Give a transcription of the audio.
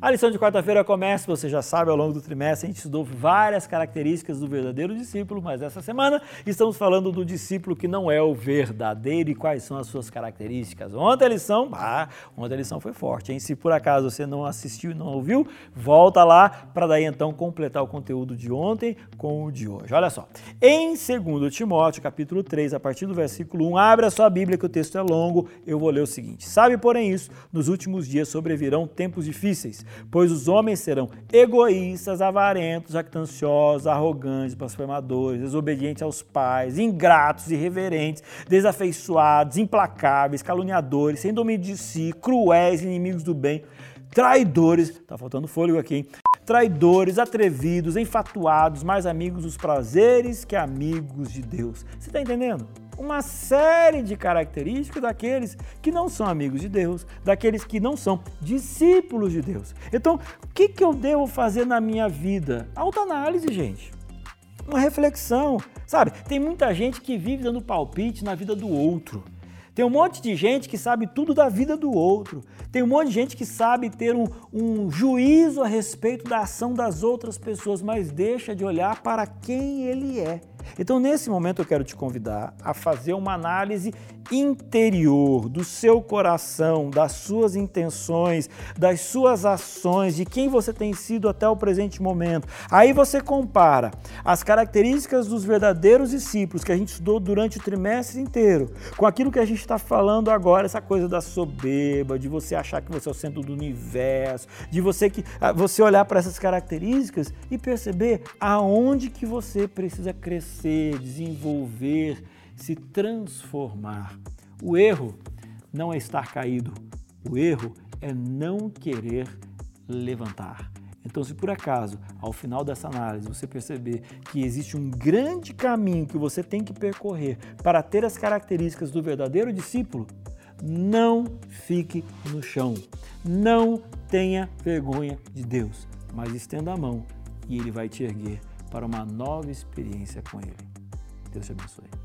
A lição de quarta-feira começa, você já sabe, ao longo do trimestre a gente estudou várias características do verdadeiro discípulo, mas essa semana estamos falando do discípulo que não é o verdadeiro e quais são as suas características. Ontem a lição, ah, ontem a lição foi forte, hein? Se por acaso você não assistiu e não ouviu, volta lá para daí então completar o conteúdo de ontem com o de hoje. Olha só. Em 2 Timóteo, capítulo 3, a partir do versículo 1, abre a sua Bíblia que o texto é longo, eu vou ler o seguinte: Sabe, porém, isso, nos últimos dias sobrevirão tempos difíceis pois os homens serão egoístas, avarentos, jactanciosos, arrogantes, blasfemadores, desobedientes aos pais, ingratos, irreverentes, desafeiçoados, implacáveis, caluniadores, sem domínio de si, cruéis, inimigos do bem, traidores, tá faltando fôlego aqui, hein? Traidores, atrevidos, enfatuados, mais amigos dos prazeres que amigos de Deus. Você está entendendo? Uma série de características daqueles que não são amigos de Deus, daqueles que não são discípulos de Deus. Então, o que, que eu devo fazer na minha vida? Autoanálise, gente. Uma reflexão. Sabe, tem muita gente que vive dando palpite na vida do outro. Tem um monte de gente que sabe tudo da vida do outro. Tem um monte de gente que sabe ter um, um, juízo a respeito da ação das outras pessoas, mas deixa de olhar para quem ele é. Então, nesse momento, eu quero te convidar a fazer uma análise interior do seu coração, das suas intenções, das suas ações, de quem você tem sido até o presente momento. Aí você compara as características dos verdadeiros discípulos que a gente estudou durante o trimestre inteiro com aquilo que a gente está falando agora, essa coisa da soberba, de você achar que você é o centro do universo, de você que ah, você olhar para essas características e perceber aonde que você precisa crescer, desenvolver, se transformar. O erro não é estar caído, o erro é não querer levantar. Então, se por acaso, ao final dessa análise, você perceber que existe um grande caminho que você tem que percorrer para ter as características do verdadeiro discípulo, não fique no chão. Não tenha vergonha de Deus, mas estenda a mão e Ele vai te erguer para uma nova experiência com Ele. Deus te abençoe.